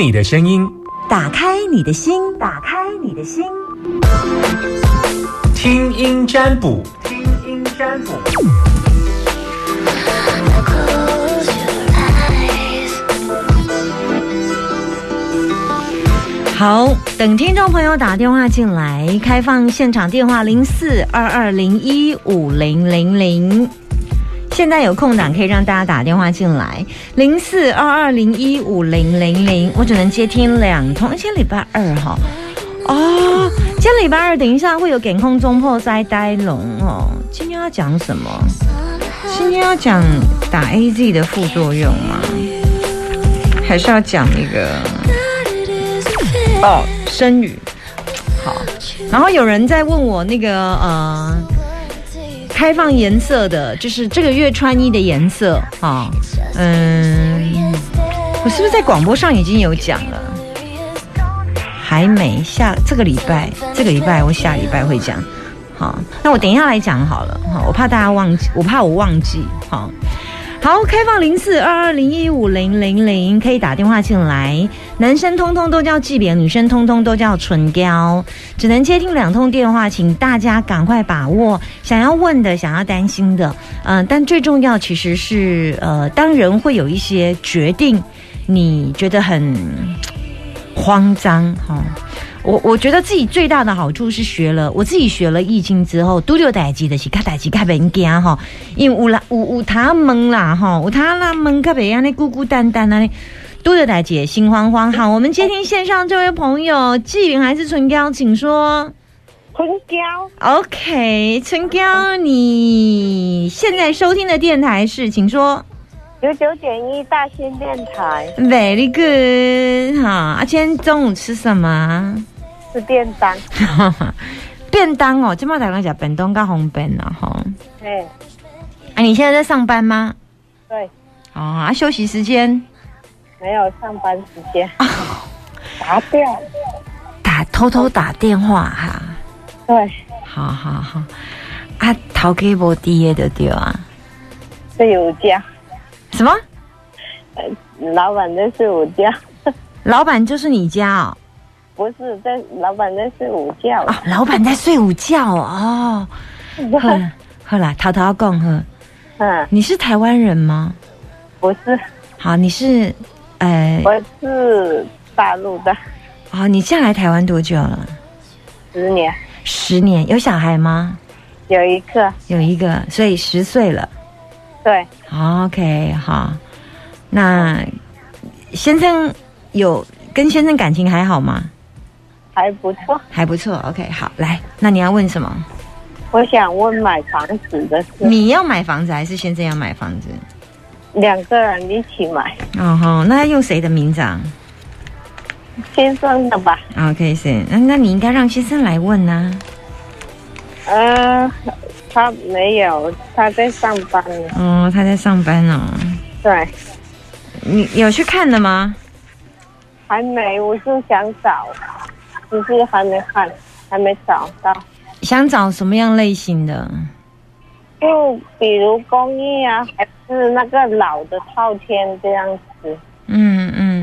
你的声音，打开你的心，打开你的心，听音占卜，听音占卜。好，等听众朋友打电话进来，开放现场电话零四二二零一五零零零。现在有空档可以让大家打电话进来，零四二二零一五零零零。我只能接听两通，今天礼拜二哈。哦，今天礼拜二，等一下会有点空中破塞呆龙哦。今天要讲什么？今天要讲打 A Z 的副作用吗？还是要讲那个？哦，生语好，然后有人在问我那个呃，开放颜色的，就是这个月穿衣的颜色啊，嗯，我是不是在广播上已经有讲了？还没下这个礼拜，这个礼拜我下礼拜会讲，好，那我等一下来讲好了，好，我怕大家忘记，我怕我忘记，好。好，开放零四二二零一五零零零，可以打电话进来。男生通通都叫季扁，女生通通都叫唇膏，只能接听两通电话，请大家赶快把握。想要问的，想要担心的，嗯，但最重要其实是，呃，当人会有一些决定，你觉得很 慌张，哈。我我觉得自己最大的好处是学了，我自己学了易经之后，都有代志的是看代志看别人惊哈，因为有啦有有他蒙啦哈，有他那蒙看别人那孤孤单单啊，都有代志心慌慌。好，我们接听线上这位朋友，纪云还是春娇，请说。春娇，OK，春娇，你现在收听的电台是，请说。九九点一大新电台，Very good，哈，啊，今天中午吃什么？吃便当，便当哦，今麦台湾讲便当加方便了哈。对，啊，你现在在上班吗？对。哦，啊，休息时间？没有上班时间。打掉。打偷偷打电话哈。对。好好好。啊，头给无低的对啊。是有家。什么？呃，老板在睡午觉。老板就是你家哦？不是，在老板在睡午觉。啊，老板在睡午觉哦。喝喝啦，涛涛讲喝。嗯。你是台湾人吗？不是。好，你是，呃。我是大陆的。啊，你嫁来台湾多久了？十年。十年，有小孩吗？有一个。有一个，所以十岁了。对，OK，好。那先生有跟先生感情还好吗？还不错，还不错。OK，好，来，那你要问什么？我想问买房子的事。你要买房子还是先生要买房子？两个人一起买。哦吼，那要用谁的名字啊？先生的吧。OK，是。那那你应该让先生来问呢。呃。他没有，他在上班呢。哦，他在上班哦。对，你有去看了吗？还没，我就想找，只是还没看，还没找到。想找什么样类型的？就比如公寓啊，还是那个老的套天这样子。嗯嗯。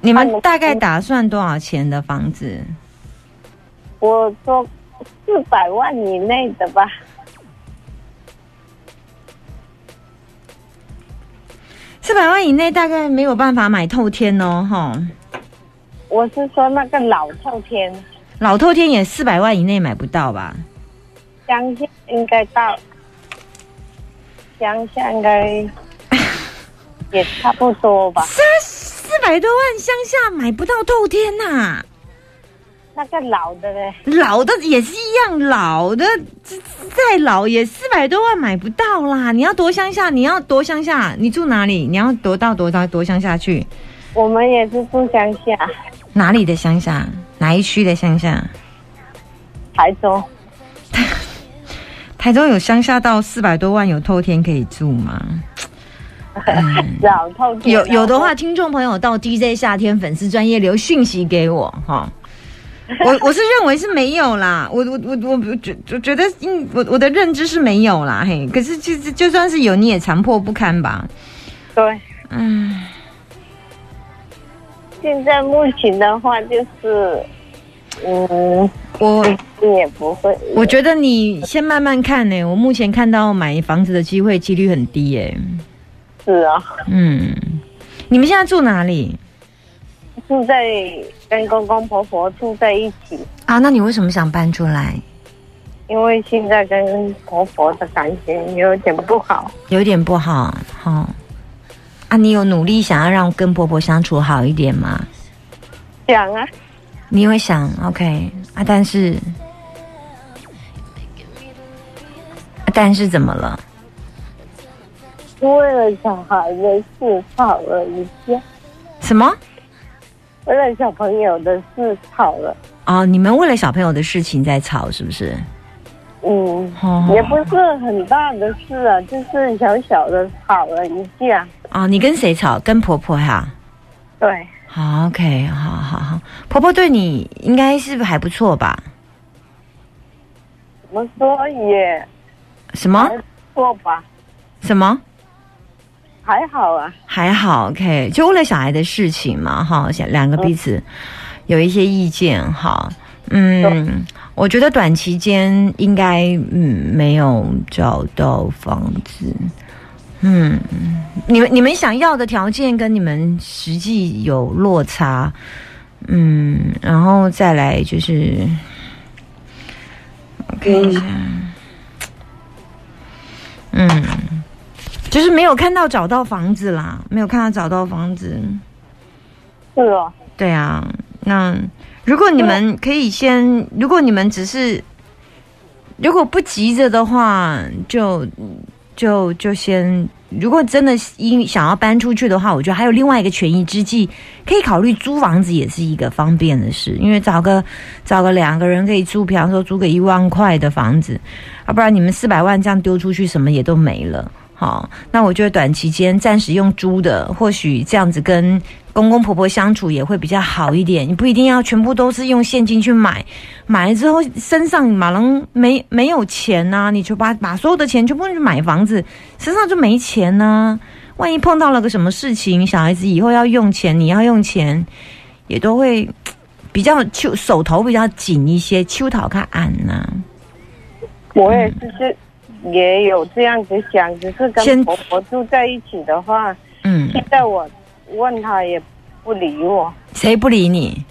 你们大概打算多少钱的房子？我说四百万以内的吧。四百万以内大概没有办法买透天哦，哈。我是说那个老透天，老透天也四百万以内买不到吧？乡下应该到，乡下应该也差不多吧。三四百多万乡下买不到透天呐。那个老的嘞，老的也是一样，老的再老也四百多万买不到啦。你要多乡下，你要多乡下，你住哪里？你要多到多到多乡下去？我们也是住乡下。哪里的乡下？哪一区的乡下？台中。台中有乡下到四百多万有透天可以住吗？老透天有有的话，听众朋友到 DJ 夏天粉丝专业留讯息给我哈。我 我是认为是没有啦，我我我我觉我觉得，因我我的认知是没有啦，嘿，可是就就算是有，你也残破不堪吧？对，嗯，现在目前的话就是，嗯，我也不会。我觉得你先慢慢看呢、我目前看到买房子的机会几率很低耶、是啊，嗯，你们现在住哪里住在跟公公婆婆住在一起，啊？那你为什么想搬出来？因为现在跟婆婆的感情有点不好。有点不好，好、啊，你有努力想要让跟婆婆相处好一点吗？想啊，你会想，OK 啊，但是，啊但是怎么了？为了小孩的事吵了一架，什么？为了小朋友的事吵了。哦，你们为了小朋友的事情在吵，是不是？嗯，哦也不是很大的事啊，就是小小的吵了一架。啊，你跟谁吵？跟婆婆哈、对，好，OK，好好好，婆婆对你应该是还不错吧？怎么说也什么错吧，什么？还好啊。还好，OK，就为了小孩的事情嘛，哈，想两个彼此有一些意见，哈，嗯，我觉得短期间应该嗯没有找到房子，嗯，你们你们想要的条件跟你们实际有落差，嗯，然后再来就是，我看一下，嗯。就是没有看到找到房子啦，没有看到找到房子。是哦，对啊，那如果你们可以先，如果你们只是如果不急着的话，就就就先。如果真的因想要搬出去的话，我觉得还有另外一个权宜之计，可以考虑租房子，也是一个方便的事。因为找个找个两个人可以租，比方说租个一万块的房子，要、不然你们四百万这样丢出去，什么也都没了。好，那我觉得短期间暂时用租的，或许这样子跟公公婆婆相处也会比较好一点。你不一定要全部都是用现金去买，买了之后身上马上没没有钱呐、你就把把所有的钱全部去买房子，身上就没钱呐、万一碰到了个什么事情，小孩子以后要用钱，你要用钱，也都会比较手手头比较紧一些，秋讨看暗呐。我也是是也有这样子想，只是先跟婆婆住在一起的话，嗯，现在我问他也不理我，谁不理你？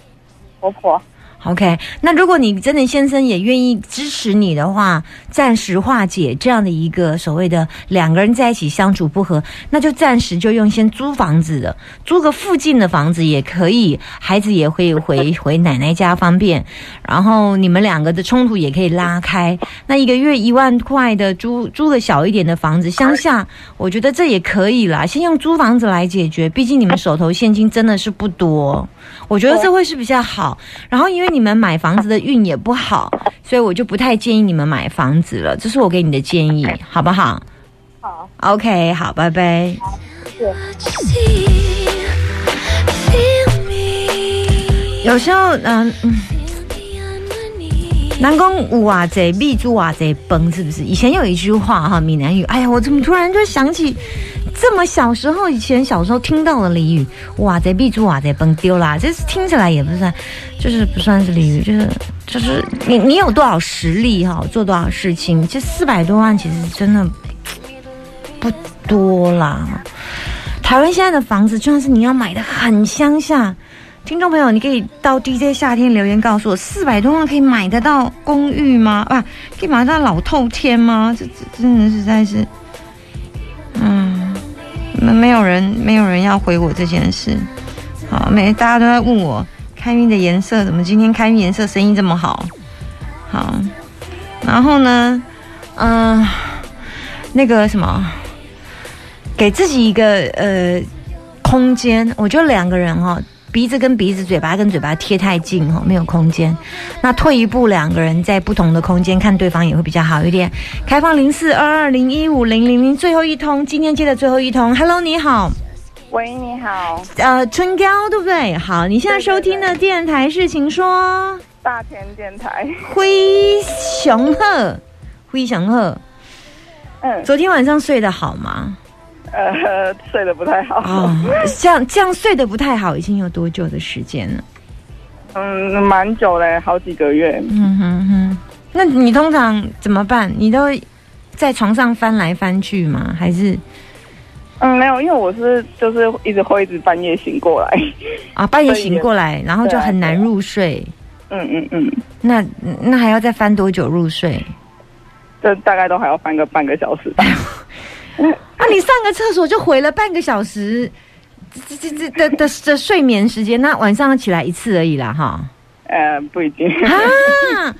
婆婆。OK，那如果你真的先生也愿意支持你的话，暂时化解这样的一个所谓的两个人在一起相处不和，那就暂时就用先租房子的，租个附近的房子也可以，孩子也会回 回奶奶家方便，然后你们两个的冲突也可以拉开。那一个月一万块的租租个小一点的房子，乡下我觉得这也可以啦，先用租房子来解决，毕竟你们手头现金真的是不多。我觉得这会是比较好。然后因为你们买房子的运也不好，所以我就不太建议你们买房子了。这是我给你的建议，好不好好，？OK，好，拜拜。有时候，嗯嗯.南宫五瓦贼，必猪瓦贼崩，是不是？以前有一句话哈，闽南语，哎呀，我怎么突然就想起这么小时候以前小时候听到的俚语，哇贼必猪哇贼崩丢啦，这是听起来也不算，就是不算是俚语，就是就是你你有多少实力哈，做多少事情，这四百多万其实真的不多啦。台湾现在的房子，就算是你要买的很乡下，听众朋友，你可以到 DJ 夏天留言告诉我，四百多万可以买得到公寓吗？啊，可以买得到老透天吗？这这真的实在是，没有人没有人要回我这件事。好，每大家都在问我开运的颜色，怎么今天开运颜色生意这么好？好，然后呢，嗯、那个什么，给自己一个呃空间，我觉得两个人哈、鼻子跟鼻子，嘴巴跟嘴巴贴太近哈、没有空间。那退一步，两个人在不同的空间看对方也会比较好一点。开放零四二二零一五零零零最后一通，今天接的最后一通。Hello，你好，喂，你好，呃，春娇对不对？好，你现在收听的 电台是，请说。大田电台。灰熊鹤，灰熊鹤，嗯，昨天晚上睡得好吗？呃，睡得不太好。哦，这样这样睡得不太好，已经有多久的时间了？嗯，蛮久嘞，好几个月。嗯哼哼，那你通常怎么办？你都在床上翻来翻去吗？还是嗯，没有，因为我是就是一直会一直半夜醒过来。啊半夜 醒过来，然后就很难入睡？嗯嗯嗯，那那还要再翻多久入睡？这大概都还要翻个半个小时吧。啊，你上个厕所就毁了半个小时，这这这的的的睡眠时间，那晚上起来一次而已啦，哈。呃，不一定。啊啊！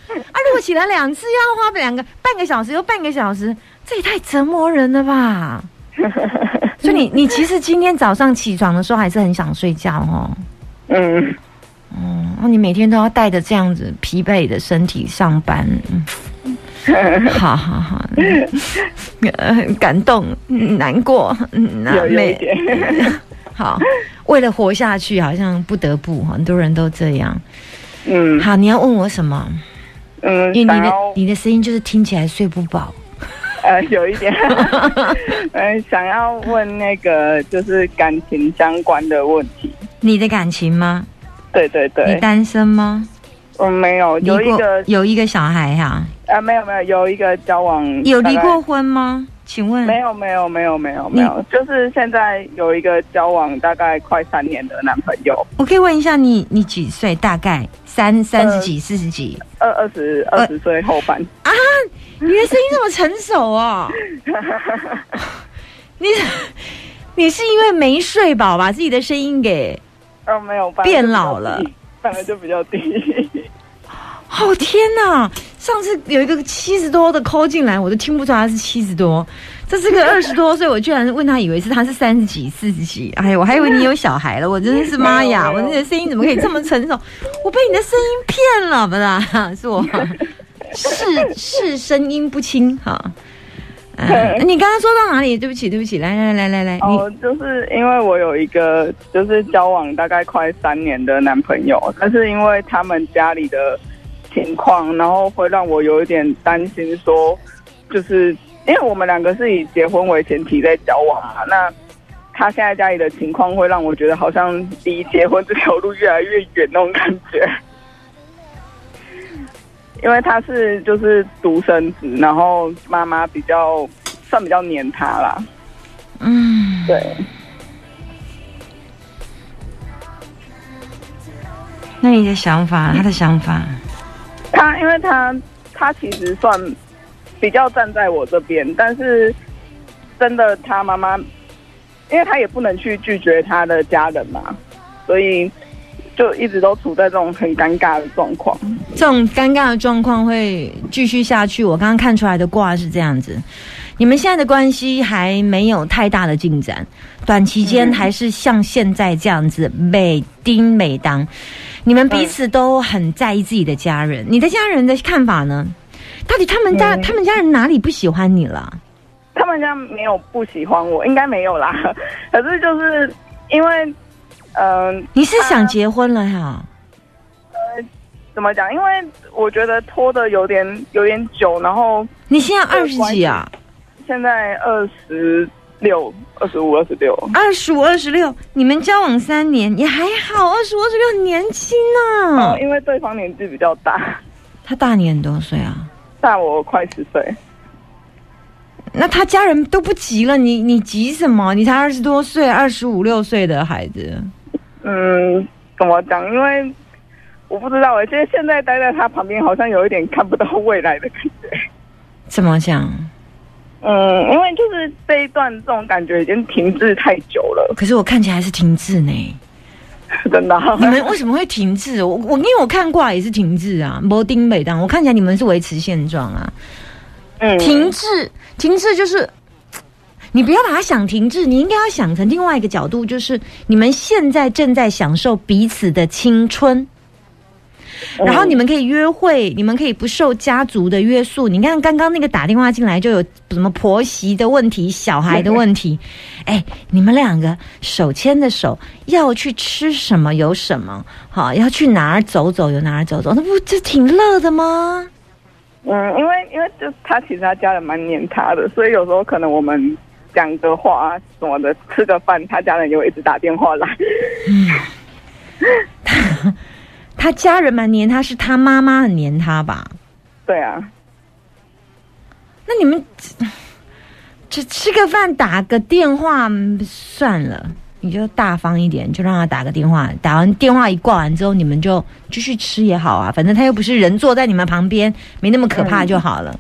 如果起来两次，要花两个半个小时又半个小时，这也太折磨人了吧！所以你你其实今天早上起床的时候还是很想睡觉哦。嗯，哦，然后你每天都要带着这样子疲惫的身体上班，嗯好好好，呃，感动，嗯难过，嗯那有有一点。好，为了活下去，好像不得不，很多人都这样。嗯好，你要问我什么？嗯，因为你的你的声音就是听起来睡不饱。呃有一点，嗯，想要问那个就是感情相关的问题。你的感情吗？对对对你对，单身吗？我，没有，有一个有一个小孩哈、呃，没有没有，有一个交往有离过婚吗？请问没有没有没有没有没有，就是现在有一个交往大概快三年的男朋友，我可以问一下你你几岁？大概三三十几、四十几？二二十二十岁后半啊，你的声音这么成熟哦？你你是因为没睡饱，把自己的声音给……呃，没有变老了，本来就比较低，哦天哪！上次有一个七十多的抠进来，我都听不出来他是七十多。这是个 二十多岁，我居然问他，以为是他是三十几、四十几。哎呀，我还以为你有小孩了，我真的是妈呀！我没有没有你的声音怎么可以这么成熟？我被你的声音骗了，不啦？是我是是声音不清哈。呃你刚刚说到哪里？对不起，对不起，来来来来来，你哦，就是因为我有一个就是交往大概快三年的男朋友，但是因为他们家里的情况，然后会让我有一点担心说，就是因为我们两个是以结婚为前提在交往嘛，那他现在家里的情况会让我觉得好像离结婚这条路越来越远那种感觉。因为他是就是独生子，然后妈妈比较算比较黏他啦，嗯，对。那你的想法，他的想法，他因为他他其实算比较站在我这边，但是真的他妈妈，因为他也不能去拒绝他的家人嘛，所以就一直都处在这种很尴尬的状况。这种尴尬的状况会继续下去。我刚刚看出来的卦是这样子，你们现在的关系还没有太大的进展，短期间还是像现在这样子，每丁每当，你们彼此都很在意自己的家人。你的家人的看法呢？到底他们家、嗯他们家人哪里不喜欢你了？他们家没有不喜欢我，应该没有啦。可是就是因为，嗯、你是想他结婚了哈？呃怎么讲？因为我觉得拖的有点有点久，然后你现在二十几啊？现在二十六、二十五、二十六。二十五、二十六，你们交往三年也还好，二十五、二十六很年轻呢、嗯，因为对方年纪比较大，他大你很多岁啊？大我快十岁。那他家人都不急了，你你急什么？你才二十多岁，二十五六岁的孩子，嗯，怎么讲？因为我不知道我觉得现在待在他旁边，好像有一点看不到未来的感觉。怎么讲？嗯，因为就是这一段这种感觉已经停滞太久了，可是我看起来是停滞呢。真的啊。你们为什么会停滞？我我因为我看卦也是停滞啊，摩丁北当，我看起来你们是维持现状啊。嗯停滞，停滞就是。你不要把它想停滞，你应该要想成另外一个角度，就是你们现在正在享受彼此的青春，嗯然后你们可以约会，你们可以不受家族的约束。你看刚刚那个打电话进来就有什么婆媳的问题、小孩的问题，哎，你们两个手牵着手要去吃什么有什么，好要去哪儿走走有哪儿走走，那不就挺乐的吗？嗯，因为因为就他其实他家人蛮黏他的，所以有时候可能我们讲个话啊什么的，吃个饭，他家人就会一直打电话来。他 家人蛮黏他，是他妈妈很黏他吧？对啊，那你们只吃个饭打个电话嗯算了，你就大方一点，就让他打个电话。打完电话一挂完之后，你们就继续吃也好啊，反正他又不是人坐在你们旁边，没那么可怕就好了。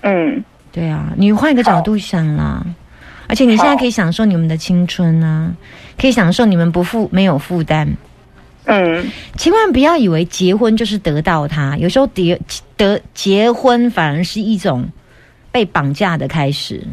嗯，对啊，你换一个角度想啦，而且你现在可以享受你们的青春啊，可以享受你们不负没有负担。嗯，千万不要以为结婚就是得到他，有时候得得结婚反而是一种被绑架的开始。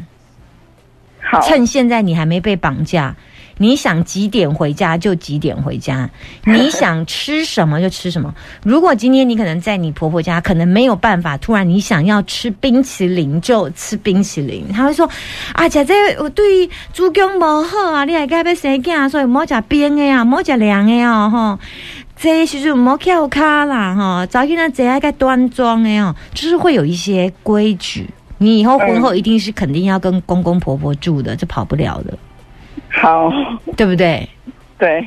好，趁现在你还没被绑架，你想几点回家就几点回家，你想吃什么就吃什么。如果今天你可能在你婆婆家，可能没有办法，突然你想要吃冰淇淋就吃冰淇淋，她会说：“啊，姐姐我对子宫不好啊，你还该要生囝，所以莫食冰的啊，莫食凉的哦，吼。”这时阵莫翘卡啦，哈，早起呢这爱该端庄的哦，就是会有一些规矩。你以后婚后一定是肯定要跟公公婆婆住的，这跑不了的，好，对不对？对，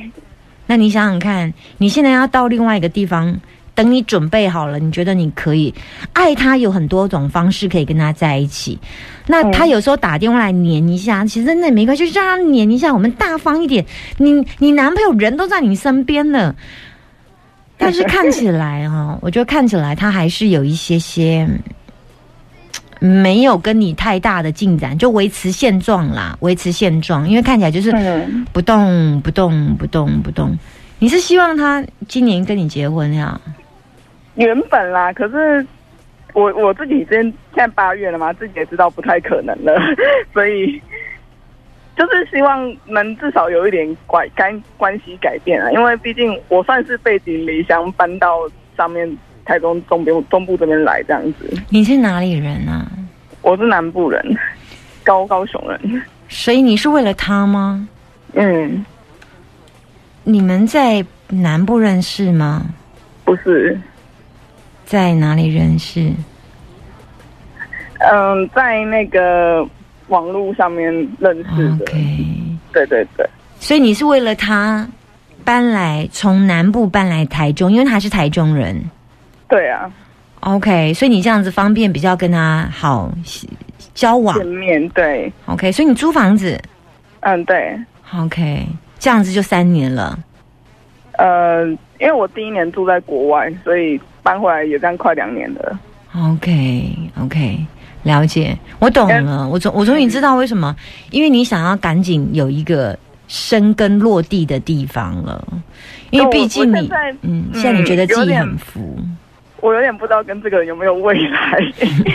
那你想想看，你现在要到另外一个地方，等你准备好了，你觉得你可以爱他，有很多种方式可以跟他在一起。那他有时候打电话来黏一下，其实那也没关系，就让他黏一下。我们大方一点，你你男朋友人都在你身边了，但是看起来哈、我觉得看起来他还是有一些些。没有跟你太大的进展，就维持现状啦，维持现状，因为看起来就是嗯，不动不动不动不动。你是希望他今年跟你结婚呀？原本啦，可是我我自己现现在八月了嘛，自己也知道不太可能了，所以就是希望能至少有一点关关关系改变啊，因为毕竟我算是背井离乡搬到上面台中东边东部这边来这样子，你是哪里人啊？我是南部人，高高雄人，所以你是为了他吗？嗯，你们在南部认识吗？不是，在哪里认识？嗯，在那个网络上面认识的，OK，对对对，所以你是为了他搬来从南部搬来台中，因为他是台中人。对啊，OK，所以你这样子方便比较跟他好交往见。面对，OK，所以你租房子嗯对。，OK，这样子就三年了。呃，因为我第一年住在国外，所以搬回来也这样快两年了。OK OK，了解，我懂了，我终我终于知道为什么，因为你想要赶紧有一个生根落地的地方了，因为我毕竟你嗯现在你觉得自己很浮，我有点不知道跟这个人有没有未来。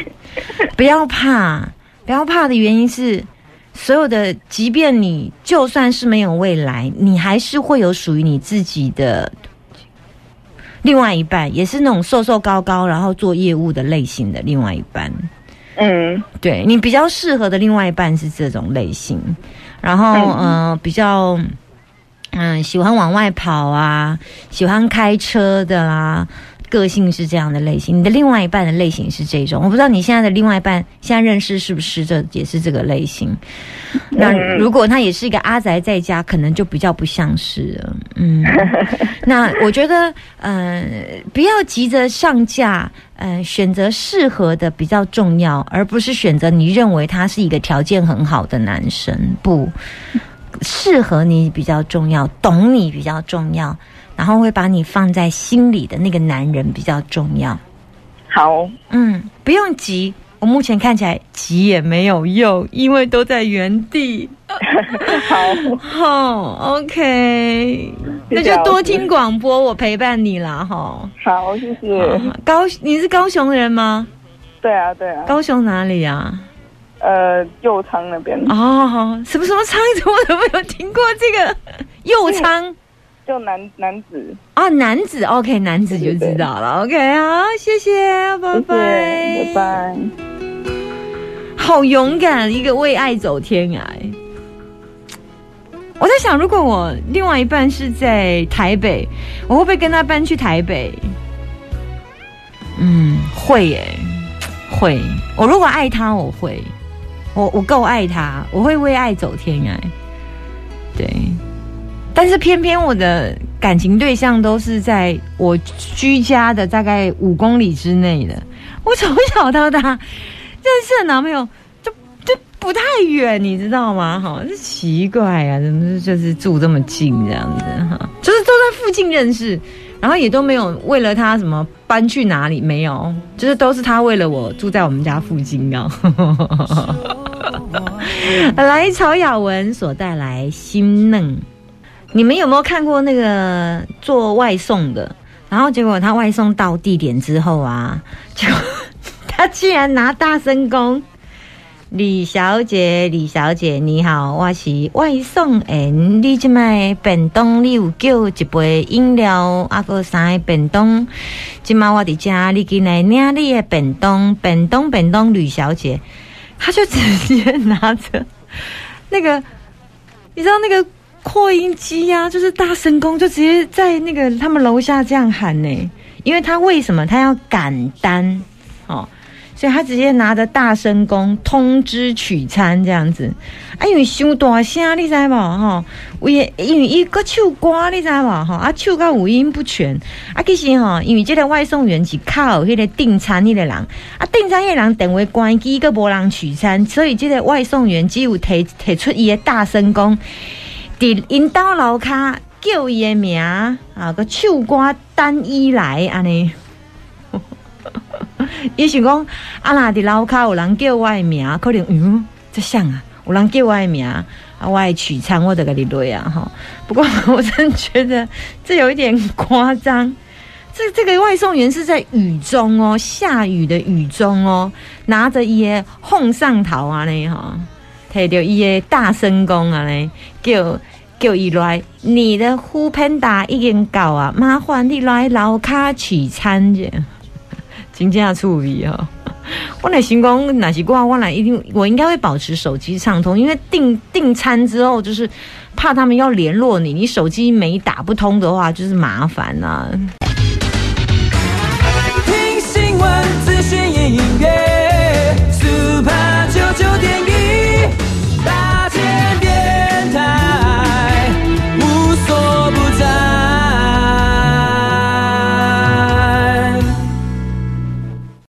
不要怕，不要怕的原因是。所有的，即便你就算是没有未来，你还是会有属于你自己的另外一半，也是那种瘦瘦高高，然后做业务的类型的另外一半。嗯对你比较适合的另外一半是这种类型，然后嗯呃比较嗯喜欢往外跑啊，喜欢开车的啦，个性是这样的类型。你的另外一半的类型是这种，我不知道你现在的另外一半现在认识是不是这也是这个类型。那嗯如果他也是一个阿宅在家，可能就比较不像是了。嗯，那我觉得，呃，不要急着上架，呃，选择适合的比较重要，而不是选择你认为他是一个条件很好的男生。不，适合你比较重要，懂你比较重要，然后会把你放在心里的那个男人比较重要。好，嗯，不用急。我目前看起来急也没有用，因为都在原地。好，好，OK，那就多听广播，我陪伴你啦，哈。好，谢谢。高，你是高雄人吗？对啊，对啊，高雄哪里啊？呃，右昌那边哦，什么什么昌？我 怎么没有听过这个？右昌就男男子，啊，男子，OK，男子就知道了。OK，好，谢谢，拜谢拜，谢，拜拜。好勇敢，一个为爱走天涯。我在想，如果我另外一半是在台北，我会不会跟他搬去台北？嗯，会耶，会。我如果爱他，我会。我我够爱他，我会为爱走天涯。对，但是偏偏我的感情对象都是在我居家的大概五公里之内的。我从小到大认识的男朋友就就不太远，你知道吗？哈，这奇怪啊，怎么就是住这么近这样子哈？就是都在附近认识，然后也都没有为了他什么搬去哪里，没有，就是都是他为了我住在我们家附近啊。来，曹雅文所带来心嫩。你们有没有看过那个做外送的？然后结果他外送到地点之后啊，结果 他竟然拿大声公。李小姐，李小姐，你好，我是外送员。你即卖便当，你有叫一杯饮料，啊个三个便当。即卖我伫家，你进来领你的便当，便当便当，吕小姐，他就直接拿着那个，你知道那个扩音机呀、就是大声公，就直接在那个他们楼下这样喊呢。因为他为什么他要赶单哦？所以他直接拿着大声公通知取餐这样子，啊，因为伤大声，你知无吼？为因为伊个唱歌，你知无吼？啊，唱歌五音不全，啊，其实吼，因为这个外送员是靠迄个订餐迄个人，啊，订餐迄个人等为关机，个无人取餐，所以这个外送员只有提提出伊的大声公，伫因兜楼骹叫伊的名，啊，个唱歌单一来安尼。伊想讲，啊若伫楼骹有人叫我的名，可能嗯，这像啊，有人叫我的名，啊，我爱取餐，我就给你对啊哈。不过 我真觉得这有一点夸张。这这个外送员是在雨中哦，下雨的雨中哦，拿着伊的哄上头啊呢哈，摕着伊的大声公啊呢，叫叫伊来，你的呼喷达已经到啊，麻烦你来楼骹取餐去。真正趣味哦！我来想讲，若是我，我来一定，我应该会保持手机畅通，因为订订餐之后，就是怕他们要联络你，你手机没打不通的话，就是麻烦呐、听新闻、资讯、音乐